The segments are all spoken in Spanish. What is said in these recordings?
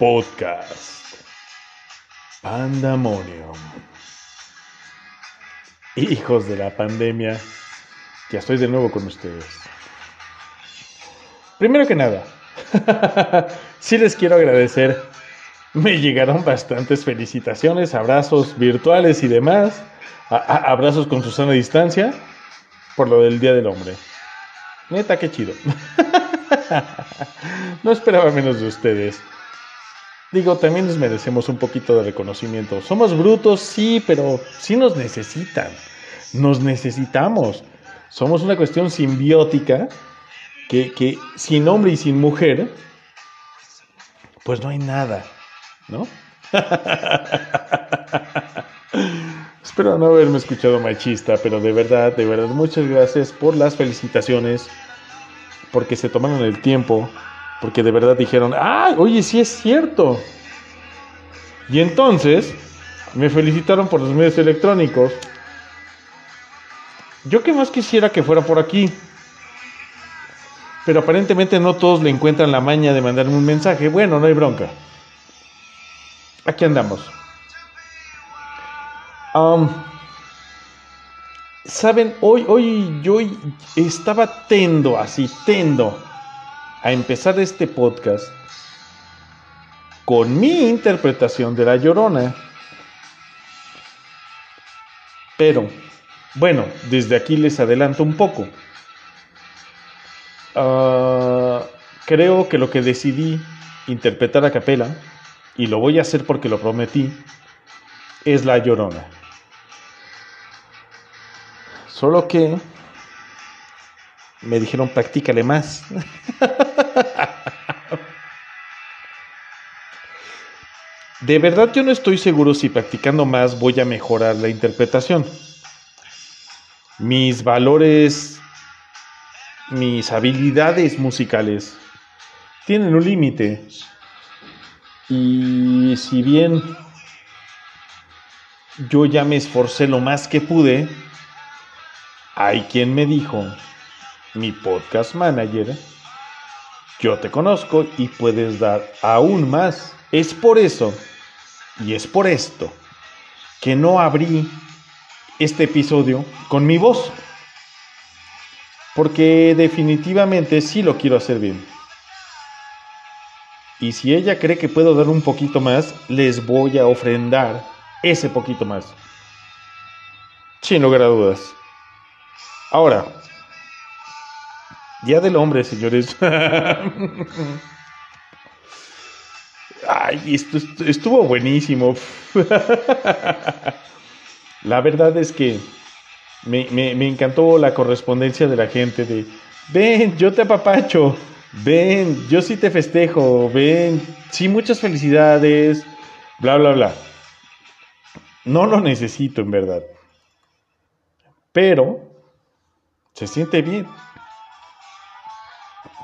Podcast. Pandemonium. Hijos de la pandemia, ya estoy de nuevo con ustedes. Primero que nada, sí les quiero agradecer. Me llegaron bastantes felicitaciones, abrazos virtuales y demás. abrazos con Susana a distancia por lo del Día del Hombre. Neta, qué chido. no esperaba menos de ustedes. Digo, también les merecemos un poquito de reconocimiento. Somos brutos, sí, pero sí nos necesitan. Nos necesitamos. Somos una cuestión simbiótica que, que sin hombre y sin mujer, pues no hay nada, ¿no? Espero no haberme escuchado machista, pero de verdad, de verdad, muchas gracias por las felicitaciones, porque se tomaron el tiempo, porque de verdad dijeron, ah, oye, sí es cierto. Y entonces me felicitaron por los medios electrónicos. Yo que más quisiera que fuera por aquí. Pero aparentemente no todos le encuentran la maña de mandarme un mensaje. Bueno, no hay bronca. Aquí andamos. Saben, hoy, hoy yo estaba tendo, así tendo, a empezar este podcast con mi interpretación de La Llorona. Pero, bueno, desde aquí les adelanto un poco. Ah, creo que lo que decidí interpretar a capela, y lo voy a hacer porque lo prometí, es La Llorona. Solo que me dijeron practícale más. De verdad yo no estoy seguro si practicando más voy a mejorar la interpretación. Mis valores, mis habilidades musicales tienen un límite. Y si bien yo ya me esforcé lo más que pude, hay quien me dijo, mi podcast manager, yo te conozco y puedes dar aún más. Es por eso, y es por esto, que no abrí este episodio con mi voz. Porque definitivamente sí lo quiero hacer bien. Y si ella cree que puedo dar un poquito más, les voy a ofrendar ese poquito más. Sin lugar a dudas. Ahora, Día del Hombre, señores. Ay, esto estuvo buenísimo. La verdad es que me, me, encantó la correspondencia de la gente de, ven, yo te apapacho, ven, yo sí te festejo, ven, sí, muchas felicidades, bla, bla, bla. No lo necesito, en verdad. Pero se siente bien.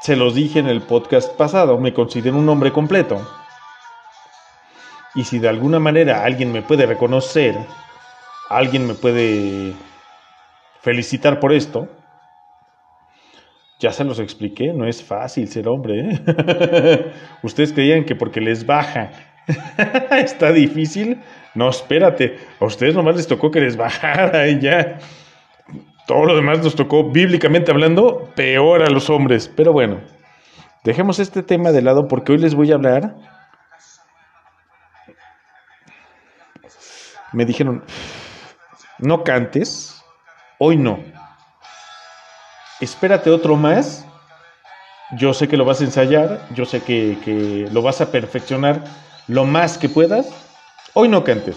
Se los dije en el podcast pasado, me considero un hombre completo. Y si de alguna manera alguien me puede reconocer, alguien me puede felicitar por esto, ya se los expliqué, no es fácil ser hombre. ¿eh? Ustedes creían que porque les baja está difícil. No, espérate, a ustedes nomás les tocó que les bajara y ya. Todo lo demás nos tocó, bíblicamente hablando, peor a los hombres. Pero bueno, dejemos este tema de lado porque hoy les voy a hablar. Me dijeron, no cantes, hoy no. Espérate otro más. Yo sé que lo vas a ensayar, yo sé que, que lo vas a perfeccionar lo más que puedas. Hoy no cantes.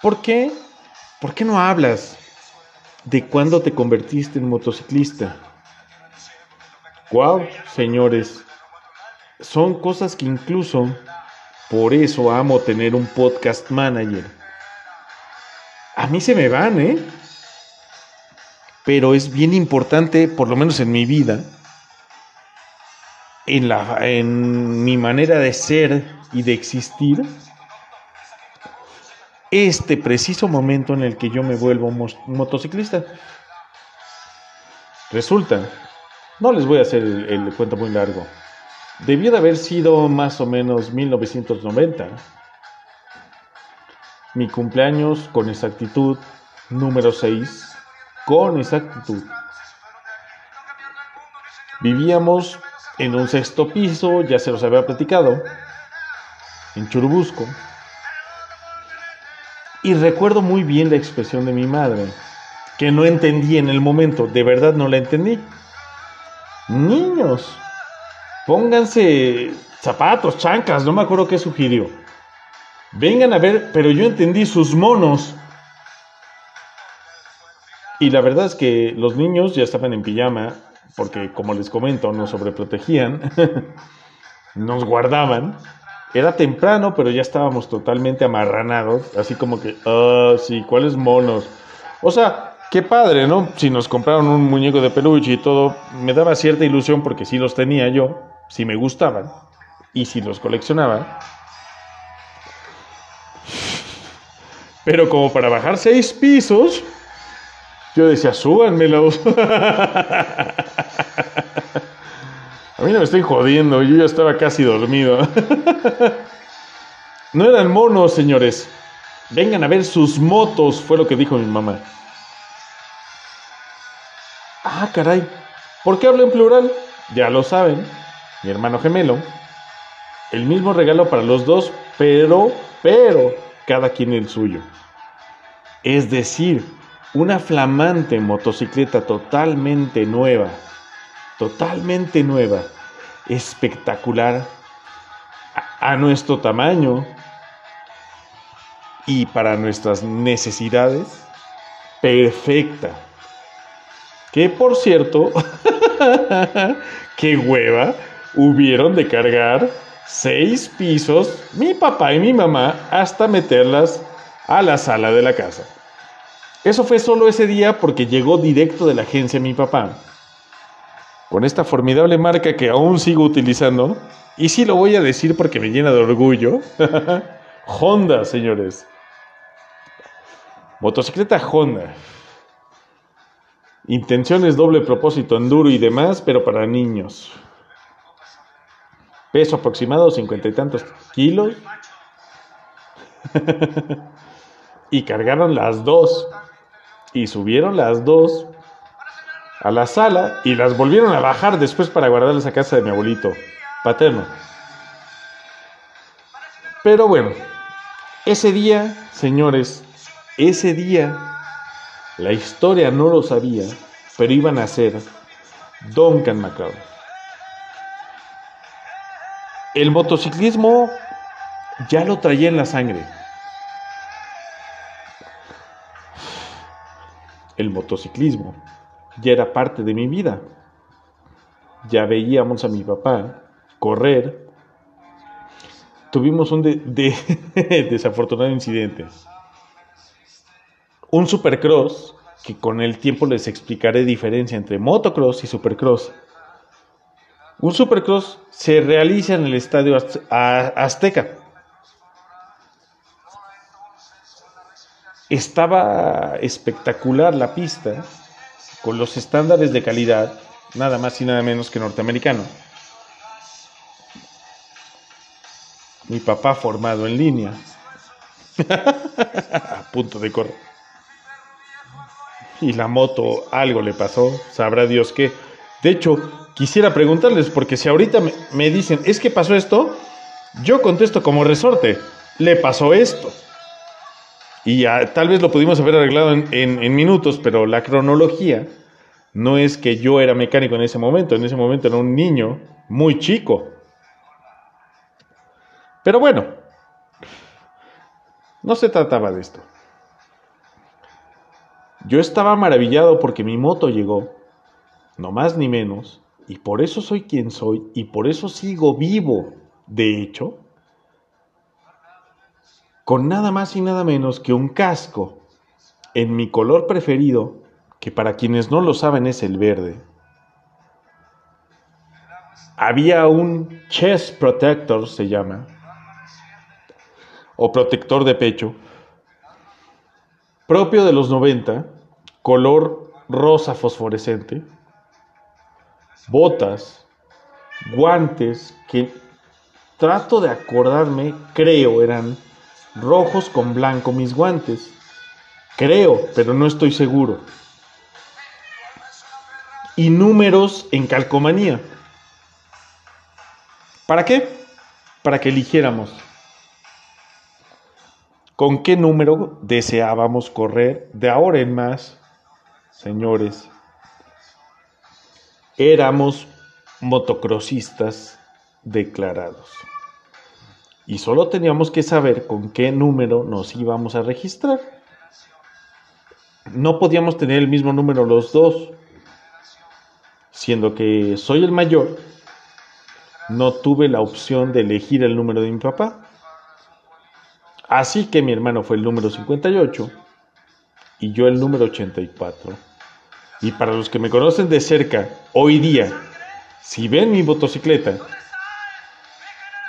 ¿Por qué? ¿Por qué no hablas? De cuándo te convertiste en motociclista. Wow, señores, son cosas que incluso por eso amo tener un podcast manager. A mí se me van, ¿eh? Pero es bien importante, por lo menos en mi vida, en, la, en mi manera de ser y de existir, este preciso momento en el que yo me vuelvo motociclista. Resulta, no les voy a hacer el, cuento muy largo. Debió de haber sido más o menos 1990. Mi cumpleaños con exactitud número 6. Con exactitud. Vivíamos en un sexto piso, ya se los había platicado, en Churubusco. Y recuerdo muy bien la expresión de mi madre, que no entendí en el momento, de verdad no la entendí. Niños, pónganse zapatos, chancas, no me acuerdo qué sugirió. Vengan a ver, pero yo entendí sus monos. Y la verdad es que los niños ya estaban en pijama, porque como les comento, nos sobreprotegían, nos guardaban. Era temprano, pero ya estábamos totalmente amarranados, así como que, ah, sí, ¿cuáles monos? O sea, qué padre, ¿no? Si nos compraron un muñeco de peluche y todo, me daba cierta ilusión porque sí los tenía yo, si me gustaban y si los coleccionaba. Pero como para bajar seis pisos, yo decía, súbanmelos. A mí no me estoy jodiendo, yo ya estaba casi dormido. No eran monos, señores. Vengan a ver sus motos, fue lo que dijo mi mamá. Ah, caray. ¿Por qué hablo en plural? Ya lo saben. Mi hermano gemelo. El mismo regalo para los dos, pero, pero, cada quien el suyo. Es decir, una flamante motocicleta totalmente nueva, totalmente nueva, espectacular, a, nuestro tamaño y para nuestras necesidades, perfecta. Que por cierto, qué hueva, hubieron de cargar seis pisos mi papá y mi mamá hasta meterlas a la sala de la casa. Eso fue solo ese día porque llegó directo de la agencia mi papá. Con esta formidable marca que aún sigo utilizando. Y sí lo voy a decir porque me llena de orgullo. Honda, señores. Motocicleta Honda. Intenciones doble propósito, enduro y demás, pero para niños. Peso aproximado, cincuenta y tantos kilos. y cargaron las dos y subieron las dos a la sala y las volvieron a bajar después para guardarlas a casa de mi abuelito paterno. Pero bueno, ese día, señores, ese día, la historia no lo sabía, pero iban a ser Duncan MacLeod. El motociclismo ya lo traía en la sangre. el motociclismo ya era parte de mi vida. Ya veíamos a mi papá correr. Tuvimos un desafortunado incidente. Un supercross, que con el tiempo les explicaré diferencia entre motocross y supercross. Un supercross se realiza en el estadio Azteca. Estaba espectacular la pista, con los estándares de calidad, nada más y nada menos que norteamericano. Mi papá formado en línea, a punto de correr. Y la moto algo le pasó, sabrá Dios qué. De hecho, quisiera preguntarles, porque si ahorita me, dicen, es que pasó esto, yo contesto como resorte, le pasó esto. Y tal vez lo pudimos haber arreglado en, minutos, pero la cronología no es que yo era mecánico en ese momento, en ese momento era un niño muy chico. Pero bueno, no se trataba de esto. Yo estaba maravillado porque mi moto llegó, no más ni menos, y por eso soy quien soy, y por eso sigo vivo. De hecho, con nada más y nada menos que un casco en mi color preferido, que para quienes no lo saben es el verde. Había un chest protector, se llama, o protector de pecho, propio de los 90, color rosa fosforescente, botas, guantes que trato de acordarme, creo eran rojos con blanco mis guantes. Creo, pero no estoy seguro. Y números en calcomanía. ¿Para qué? Para que eligiéramos con qué número deseábamos correr de ahora en más, señores. Éramos motocrossistas declarados. Y solo teníamos que saber con qué número nos íbamos a registrar. No podíamos tener el mismo número los dos. Siendo que soy el mayor, no tuve la opción de elegir el número de mi papá. Así que mi hermano fue el número 58 y yo el número 84. Y para los que me conocen de cerca, hoy día, si ven mi motocicleta,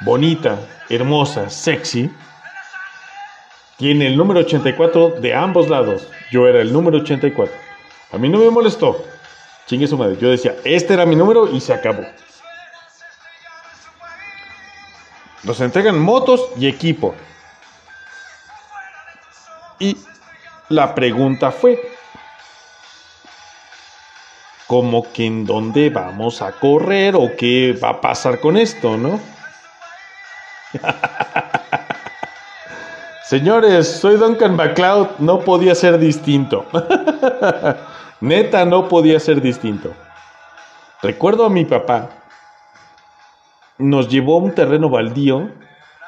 bonita, hermosa, sexy, tiene el número 84 de ambos lados. Yo era el número 84. A mí no me molestó. Chingue su madre. Yo decía, este era mi número y se acabó. Nos entregan motos y equipo. Y la pregunta fue, ¿cómo que en dónde vamos a correr o qué va a pasar con esto, no? Señores, soy Duncan MacLeod, no podía ser distinto. Neta, no podía ser distinto. Recuerdo a mi papá, nos llevó a un terreno baldío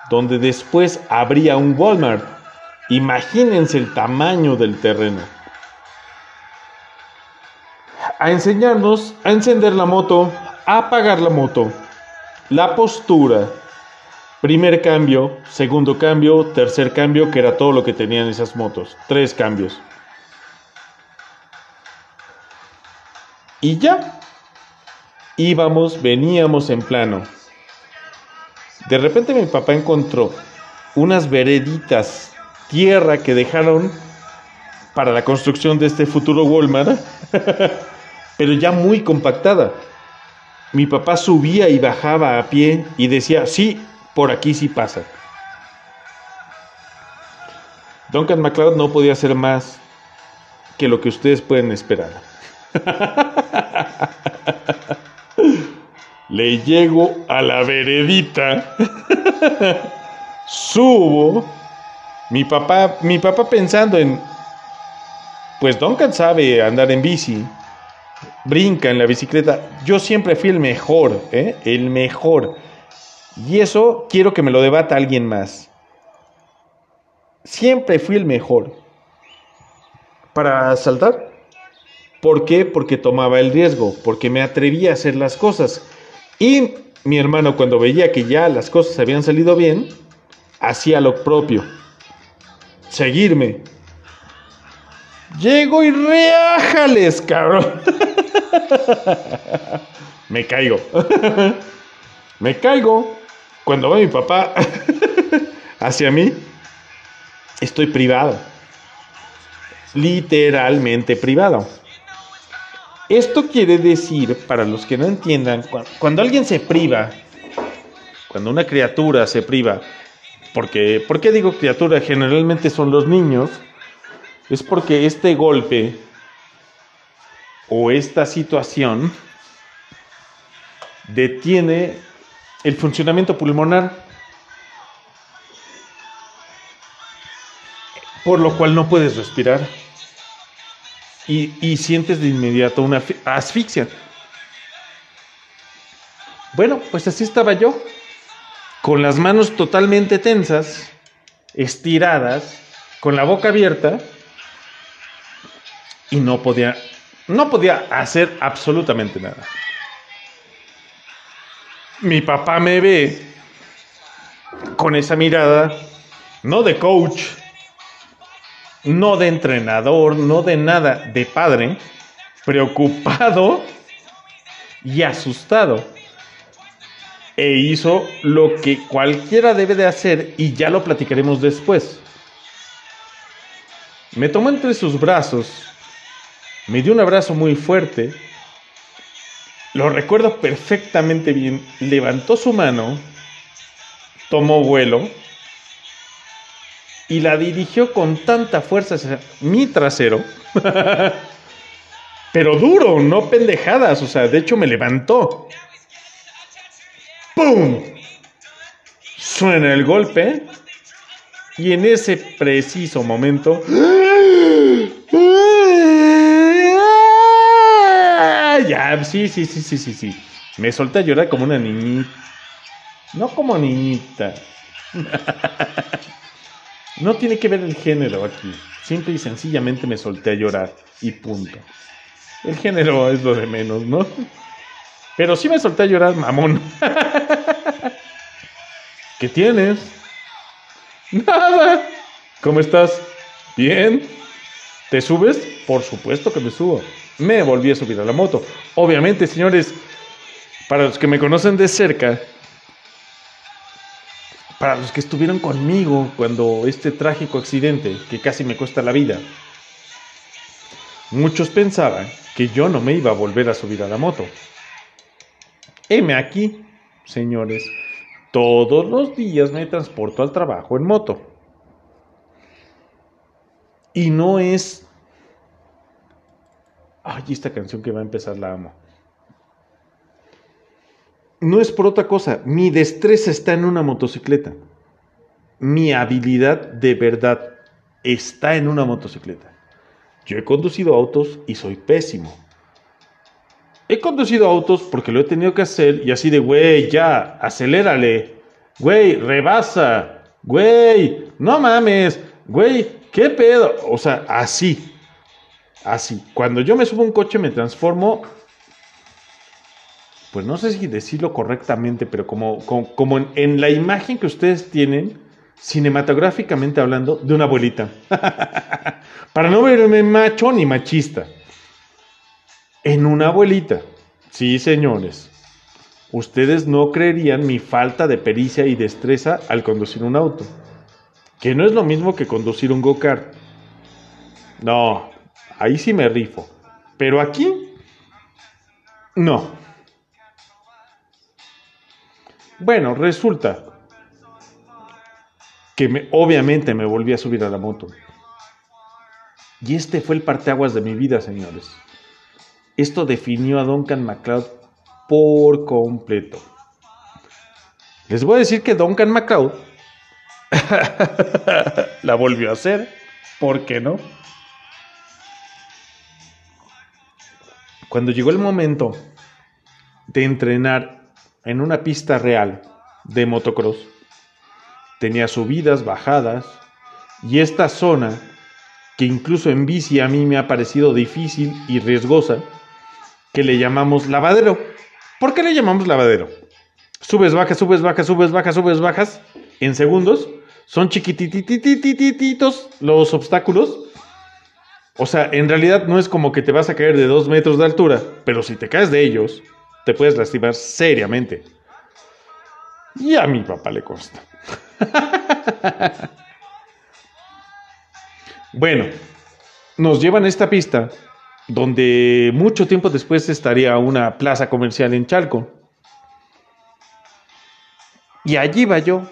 donde después habría un Walmart Imagínense el tamaño del terreno. A enseñarnos a encender la moto, a apagar la moto, la postura, primer cambio, segundo cambio, tercer cambio, que era todo lo que tenían esas motos, tres cambios. Y ya, íbamos, veníamos en plano. De repente mi papá encontró unas vereditas tierra que dejaron para la construcción de este futuro Walmart, pero ya muy compactada. Mi papá subía y bajaba a pie y decía, sí, por aquí sí pasa. Duncan MacLeod no podía hacer más que lo que ustedes pueden esperar. Le llego a la veredita, subo mi papá, mi papá pensando en, pues Duncan sabe andar en bici, brinca en la bicicleta. Yo siempre fui el mejor, ¿eh? el mejor. Y eso quiero que me lo debata alguien más. Siempre fui el mejor. Para saltar. ¿Por qué? Porque tomaba el riesgo, porque me atrevía a hacer las cosas. Y mi hermano cuando veía que ya las cosas habían salido bien, hacía lo propio seguirme. Llego y reájales, cabrón. Me caigo. Me caigo. Cuando va mi papá hacia mí, estoy privado. Literalmente privado. Esto quiere decir, para los que no entiendan, cuando alguien se priva, cuando una criatura se priva porque, ¿por qué digo criatura? Generalmente son los niños. Es porque este golpe o esta situación detiene el funcionamiento pulmonar, por lo cual no puedes respirar y, y sientes de inmediato una asfixia. Bueno, pues así estaba yo con las manos totalmente tensas, estiradas, con la boca abierta y no podía no podía hacer absolutamente nada. Mi papá me ve con esa mirada no de coach, no de entrenador, no de nada, de padre, preocupado y asustado e hizo lo que cualquiera debe de hacer y ya lo platicaremos después. Me tomó entre sus brazos, me dio un abrazo muy fuerte Lo recuerdo perfectamente bien. Levantó su mano, tomó vuelo y la dirigió con tanta fuerza hacia mi trasero. Pero duro, no pendejadas. O sea, de hecho me levantó. ¡Pum! Suena el golpe. Y en ese preciso momento... Sí, sí, sí, sí, sí, sí. Me solté a llorar como una niñita. No como niñita. No tiene que ver el género aquí. Simple y sencillamente me solté a llorar. Y punto. El género es lo de menos, ¿no? Pero sí me solté a llorar, mamón. ¿Qué tienes? Nada. ¿Cómo estás? Bien. ¿Te subes? Por supuesto que me subo. Me volví a subir a la moto. Obviamente, señores, para los que me conocen de cerca, para los que estuvieron conmigo cuando este trágico accidente que casi me cuesta la vida, muchos pensaban que yo no me iba a volver a subir a la moto. Heme aquí, señores, todos los días me transporto al trabajo en moto. Y no es... Ay, esta canción que va a empezar la amo no es por otra cosa, mi destreza está en una motocicleta. Mi habilidad de verdad está en una motocicleta. Yo he conducido autos y soy pésimo. He conducido autos porque lo he tenido que hacer y así de, güey, ya, acelérale. Güey, rebasa. Güey, no mames. Güey, ¿qué pedo? O sea, así. Así. Cuando yo me subo a un coche me transformo pues no sé si decirlo correctamente, pero como, como, en, la imagen que ustedes tienen, cinematográficamente hablando, de una abuelita. Para no verme macho ni machista. En una abuelita. Sí, señores. Ustedes no creerían mi falta de pericia y destreza al conducir un auto. Que no es lo mismo que conducir un go-kart. No, ahí sí me rifo. Pero aquí, no. Bueno, resulta que me, obviamente me volví a subir a la moto. Y este fue el parteaguas de mi vida, señores. Esto definió a Duncan MacLeod por completo. Les voy a decir que Duncan MacLeod la volvió a hacer. ¿Por qué no? Cuando llegó el momento de entrenar en una pista real de motocross. Tenía subidas, bajadas, y esta zona, que incluso en bici a mí me ha parecido difícil y riesgosa, que le llamamos lavadero. ¿Por qué le llamamos lavadero? Subes, bajas, subes, bajas, subes, bajas, subes, bajas, en segundos. Son chiquititititititos los obstáculos. O sea, en realidad no es como que te vas a caer de dos metros de altura, pero si te caes de ellos, te puedes lastimar seriamente. Y a mi papá le consta. bueno, nos llevan a esta pista donde mucho tiempo después estaría una plaza comercial en Chalco. Y allí iba yo.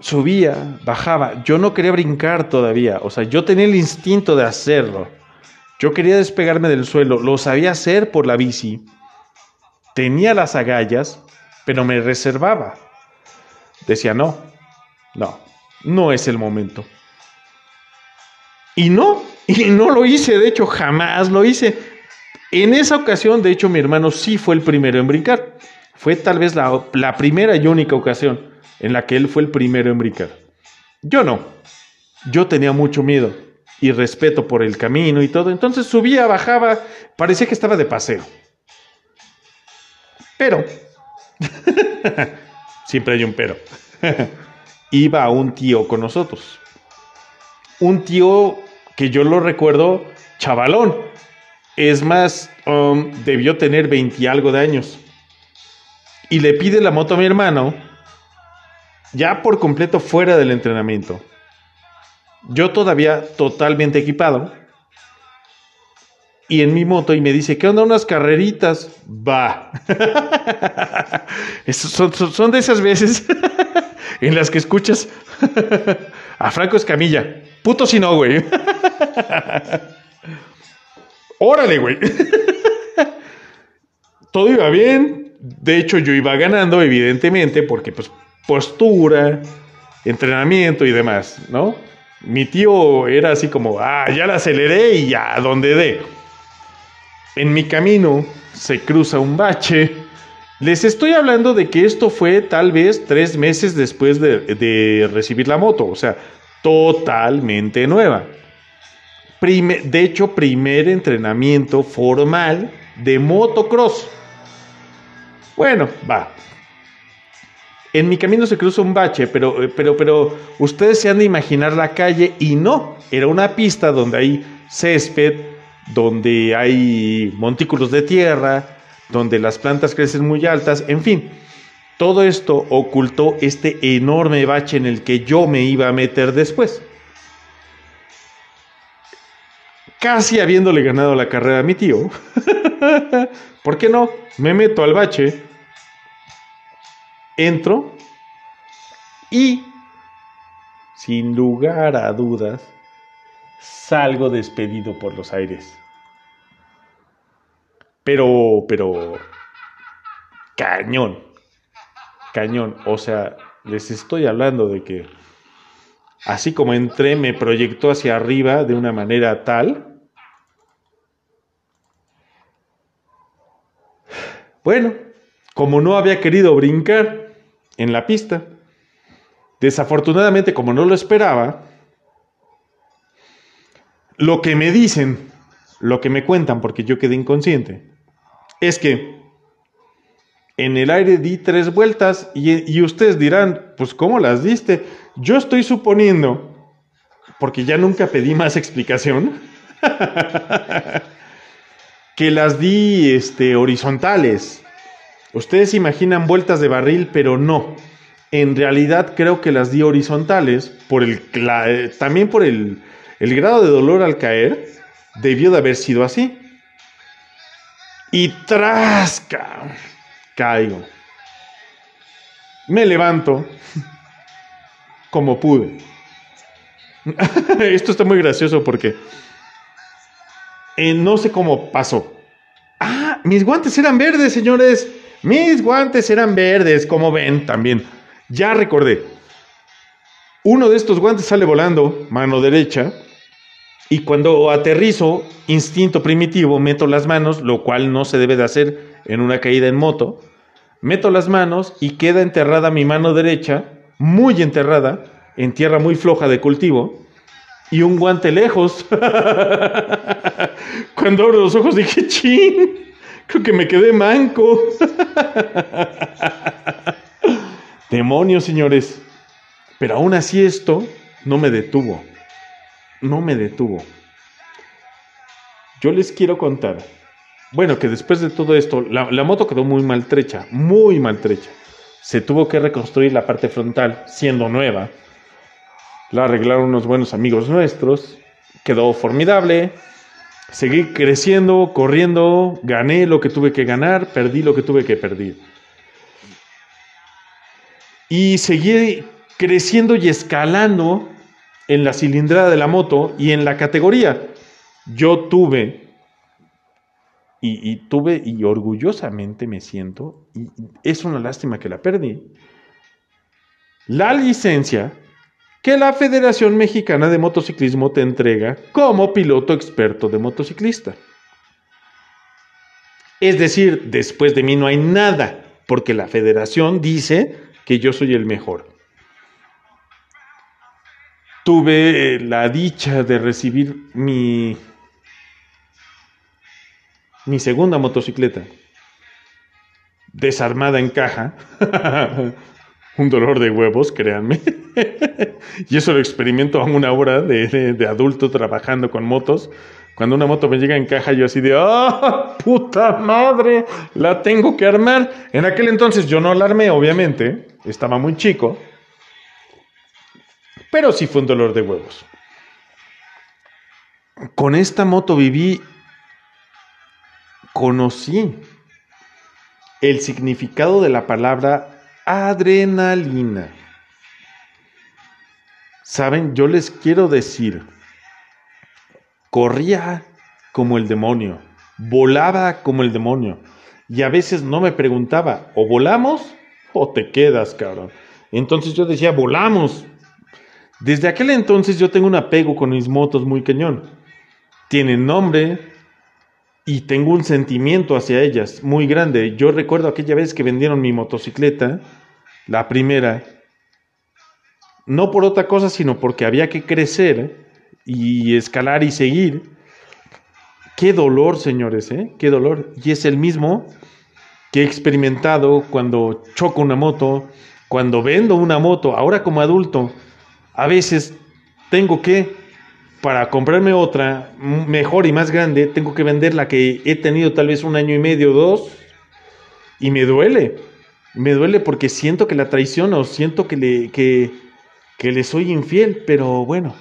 Subía, bajaba. Yo no quería brincar todavía. O sea, yo tenía el instinto de hacerlo. Yo quería despegarme del suelo, lo sabía hacer por la bici. Tenía las agallas, pero me reservaba. Decía, no, no, no es el momento. Y no, y no lo hice, de hecho, jamás lo hice. En esa ocasión, de hecho, mi hermano sí fue el primero en brincar. Fue tal vez la, la primera y única ocasión en la que él fue el primero en brincar. Yo no. Yo tenía mucho miedo y respeto por el camino y todo. Entonces subía, bajaba, parecía que estaba de paseo. Pero, siempre hay un pero, iba un tío con nosotros. Un tío que yo lo recuerdo chavalón. Es más, um, debió tener 20 y algo de años. Y le pide la moto a mi hermano, ya por completo fuera del entrenamiento. Yo todavía totalmente equipado. y en mi moto y me dice, ¿qué onda unas carreritas? Va. son, son, de esas veces en las que escuchas a Franco Escamilla. Puto si no, güey. Órale, güey. Todo iba bien. De hecho, yo iba ganando, evidentemente, porque pues postura, entrenamiento y demás, ¿no? Mi tío era así como, ah, ya la aceleré y ya, donde dé. En mi camino se cruza un bache. Les estoy hablando de que esto fue tal vez tres meses después de, recibir la moto, o sea, totalmente nueva. de hecho, primer entrenamiento formal de motocross. Bueno, va. En mi camino se cruza un bache, pero, eh, pero, pero ustedes se han de imaginar la calle y no, era una pista donde hay césped, donde hay montículos de tierra, donde las plantas crecen muy altas, en fin. Todo esto ocultó este enorme bache en el que yo me iba a meter después. Casi habiéndole ganado la carrera a mi tío, ¿por qué no? Me meto al bache, entro y, sin lugar a dudas, salgo despedido por los aires. Pero, pero, cañón, cañón. O sea, les estoy hablando de que así como entré, me proyectó hacia arriba de una manera tal. Bueno, como no había querido brincar en la pista, desafortunadamente como no lo esperaba, lo que me dicen, lo que me cuentan, porque yo quedé inconsciente, es que en el aire di tres vueltas y, ustedes dirán, pues ¿cómo las diste? Yo estoy suponiendo, porque ya nunca pedí más explicación, que las di este, horizontales. Ustedes imaginan vueltas de barril, pero no. En realidad creo que las di horizontales, por el, eh, también por el, el grado de dolor al caer debió de haber sido así. Y trasca, caigo. Me levanto como pude. Esto está muy gracioso porque eh, no sé cómo pasó. Ah, mis guantes eran verdes, señores. Mis guantes eran verdes, como ven también. Ya recordé. Uno de estos guantes sale volando, mano derecha, y cuando aterrizo, instinto primitivo, meto las manos, lo cual no se debe de hacer en una caída en moto. Meto las manos y queda enterrada mi mano derecha, muy enterrada, en tierra muy floja de cultivo, y un guante lejos. Cuando abro los ojos dije, chin, creo que me quedé manco. Demonios, señores. Pero aún así esto no me detuvo no me detuvo. Yo les quiero contar, bueno, que después de todo esto, la, moto quedó muy maltrecha, muy maltrecha. Se tuvo que reconstruir la parte frontal, siendo nueva. La arreglaron unos buenos amigos nuestros. Quedó formidable. Seguí creciendo, corriendo, gané lo que tuve que ganar, perdí lo que tuve que perder. Y seguí creciendo y escalando en la cilindrada de la moto y en la categoría. Yo tuve, y, tuve, y orgullosamente me siento, y es una lástima que la perdí, la licencia que la Federación Mexicana de Motociclismo te entrega como piloto experto de motociclista. Es decir, después de mí no hay nada, porque la federación dice que yo soy el mejor tuve eh, la dicha de recibir mi, mi segunda motocicleta, desarmada en caja, un dolor de huevos, créanme, y eso lo experimento a una hora de, de, adulto trabajando con motos. Cuando una moto me llega en caja, yo así de, ¡ah, puta madre! La tengo que armar. En aquel entonces yo no la armé, obviamente, estaba muy chico pero sí fue un dolor de huevos. Con esta moto viví conocí el significado de la palabra adrenalina. Saben, yo les quiero decir, corría como el demonio, volaba como el demonio, y a veces no me preguntaba, o volamos o te quedas, cabrón. Entonces yo decía, volamos. Desde aquel entonces yo tengo un apego con mis motos muy cañón. Tienen nombre y tengo un sentimiento hacia ellas muy grande. Yo recuerdo aquella vez que vendieron mi motocicleta, la primera, no por otra cosa, sino porque había que crecer y escalar y seguir. Qué dolor, señores, ¿eh? Qué dolor. Y es el mismo que he experimentado cuando choco una moto, cuando vendo una moto, ahora como adulto, a veces tengo que, para comprarme otra mejor y más grande, tengo que vender la que he tenido tal vez un año y medio, dos, y me duele. Me duele porque siento que la traiciono, siento que le, que, que le soy infiel, pero bueno,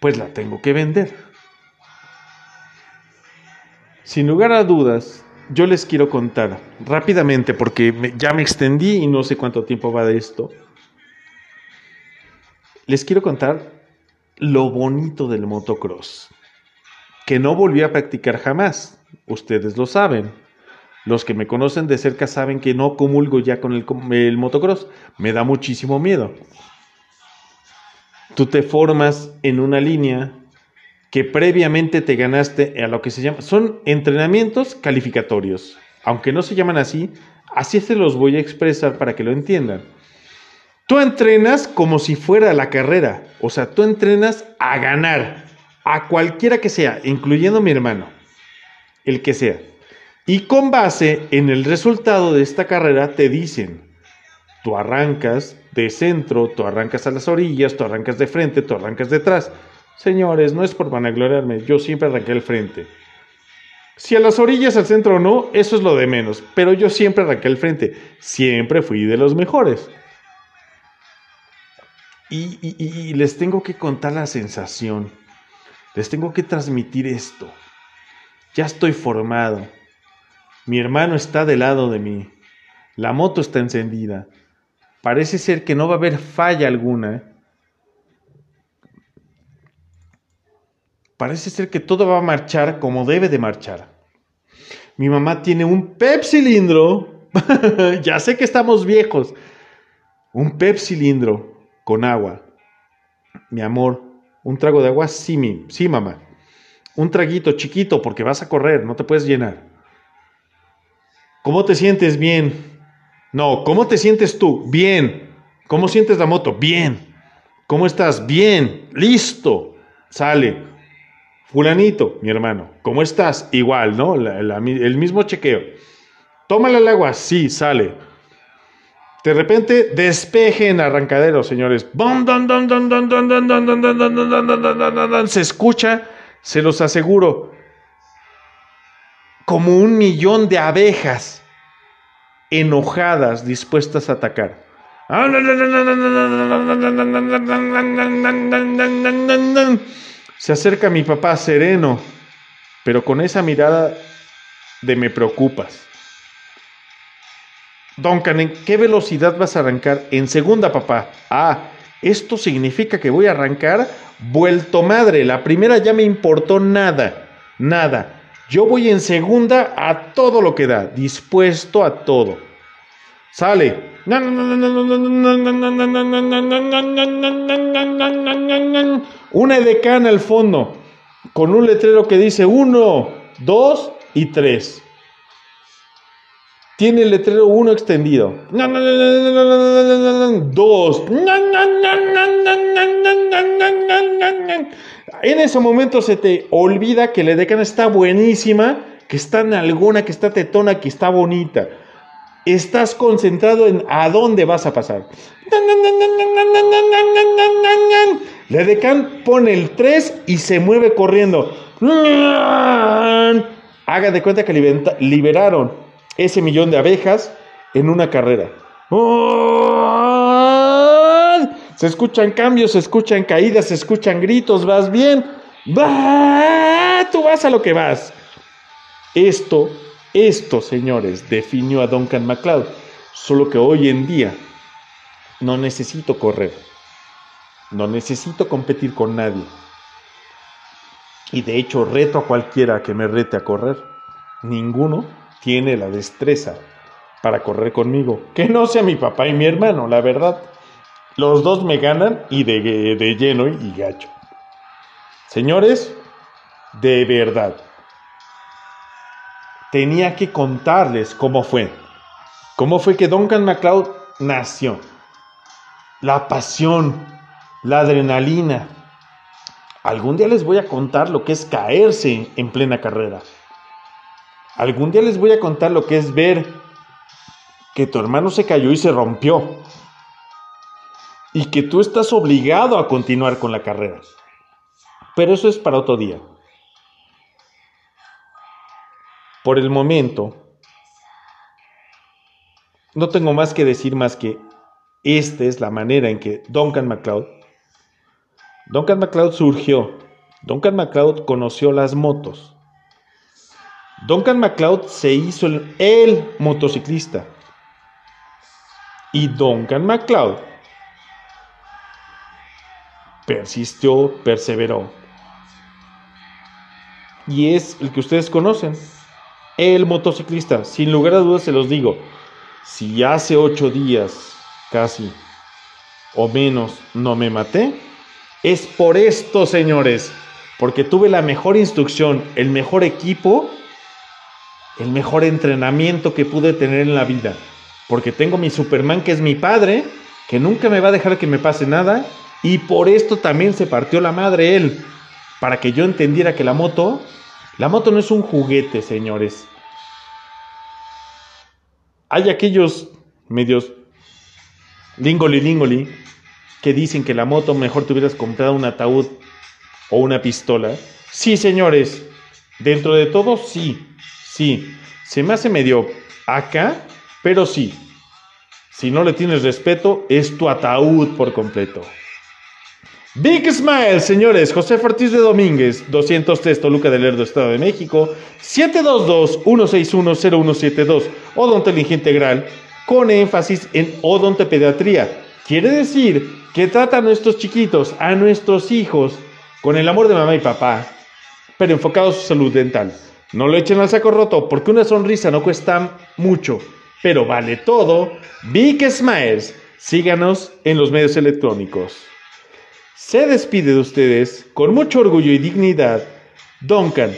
pues la tengo que vender. Sin lugar a dudas, yo les quiero contar rápidamente, porque ya me extendí y no sé cuánto tiempo va de esto. Les quiero contar lo bonito del motocross, que no volví a practicar jamás. Ustedes lo saben. Los que me conocen de cerca saben que no comulgo ya con el, motocross. Me da muchísimo miedo. Tú te formas en una línea que previamente te ganaste a lo que se llama, son entrenamientos calificatorios. Aunque no se llaman así, así se los voy a expresar para que lo entiendan. Tú entrenas como si fuera la carrera, o sea, tú entrenas a ganar, a cualquiera que sea, incluyendo mi hermano, el que sea. Y con base en el resultado de esta carrera te dicen, tú arrancas de centro, tú arrancas a las orillas, tú arrancas de frente, tú arrancas detrás. Señores, no es por vanagloriarme, yo siempre arranqué al frente. Si a las orillas, al centro o no, eso es lo de menos, pero yo siempre arranqué al frente, siempre fui de los mejores. Y, y, les tengo que contar la sensación, les tengo que transmitir esto. Ya estoy formado, mi hermano está del lado de mí, la moto está encendida, parece ser que no va a haber falla alguna Parece ser que todo va a marchar como debe de marchar. Mi mamá tiene un pep cilindro. ya sé que estamos viejos. Un pep cilindro con agua. Mi amor, un trago de agua, sí, sí, mamá. Un traguito chiquito porque vas a correr, no te puedes llenar. ¿Cómo te sientes? Bien. No, ¿cómo te sientes tú? Bien. ¿Cómo sientes la moto? Bien. ¿Cómo estás? Bien. Listo. Sale. Fulanito, mi hermano, ¿cómo estás? Igual, ¿no? el mismo chequeo. Tómale el agua, sí, sale. De repente, despeje en arrancadero, señores. Se escucha, se los aseguro, como un millón de abejas enojadas, dispuestas a atacar. Se acerca mi papá sereno, pero con esa mirada de me preocupas. Duncan, ¿en qué velocidad vas a arrancar? En segunda, papá. Ah, esto significa que voy a arrancar vuelto madre. La primera ya me importó nada, nada. Yo voy en segunda a todo lo que da, dispuesto a todo. Sale. Una edecán al fondo, con un letrero que dice 1, 2 y 3. Tiene el letrero 1 extendido. 2. En ese momento se te olvida que la edecán está buenísima, que está alguna, que está tetona, que está bonita estás concentrado en a dónde vas a pasar. La decán pone el 3 y se mueve corriendo. Haga de cuenta que liberaron ese millón de abejas en una carrera. Se escuchan cambios, se escuchan caídas, se escuchan gritos, vas bien. Va, tú vas a lo que vas. Esto, esto, señores, definió a Duncan MacLeod. Solo que hoy en día no necesito correr. No necesito competir con nadie. Y de hecho reto a cualquiera que me rete a correr. Ninguno tiene la destreza para correr conmigo. Que no sea mi papá y mi hermano, la verdad. Los dos me ganan y de, de lleno y gacho. Señores, de verdad. Tenía que contarles cómo fue. Cómo fue que Duncan MacLeod nació. La pasión, la adrenalina. Algún día les voy a contar lo que es caerse en plena carrera. Algún día les voy a contar lo que es ver que tu hermano se cayó y se rompió. Y que tú estás obligado a continuar con la carrera. Pero eso es para otro día. Por el momento, no tengo más que decir más que esta es la manera en que Duncan MacLeod, Duncan MacLeod surgió, Duncan MacLeod conoció las motos, Duncan MacLeod se hizo el, el motociclista y Duncan MacLeod persistió, perseveró. Y es el que ustedes conocen, el motociclista. Sin lugar a dudas se los digo, si hace ocho días casi o menos no me maté, es por esto, señores, porque tuve la mejor instrucción, el mejor equipo, el mejor entrenamiento que pude tener en la vida. Porque tengo mi Superman que es mi padre, que nunca me va a dejar que me pase nada, y por esto también se partió la madre él, para que yo entendiera que la moto, la moto no es un juguete, señores. Hay aquellos medios lingoli lingoli que dicen que la moto mejor te hubieras comprado un ataúd o una pistola. Sí, señores, dentro de todo sí, sí. Se me hace medio acá, pero sí. Si no le tienes respeto, es tu ataúd por completo. Big Smile, señores. José Ortiz de Domínguez, 203 Toluca del Lerdo, Estado de México. 722-161-0172. Odontología integral con énfasis en odontopediatría. Quiere decir que trata a nuestros chiquitos, a nuestros hijos, con el amor de mamá y papá, pero enfocado a su salud dental. No lo echen al saco roto porque una sonrisa no cuesta mucho, pero vale todo. Big Smiles. Síganos en los medios electrónicos. Se despide de ustedes con mucho orgullo y dignidad Duncan,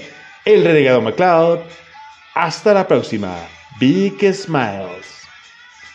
el renegado MacLeod. Hasta la próxima. Big Smiles.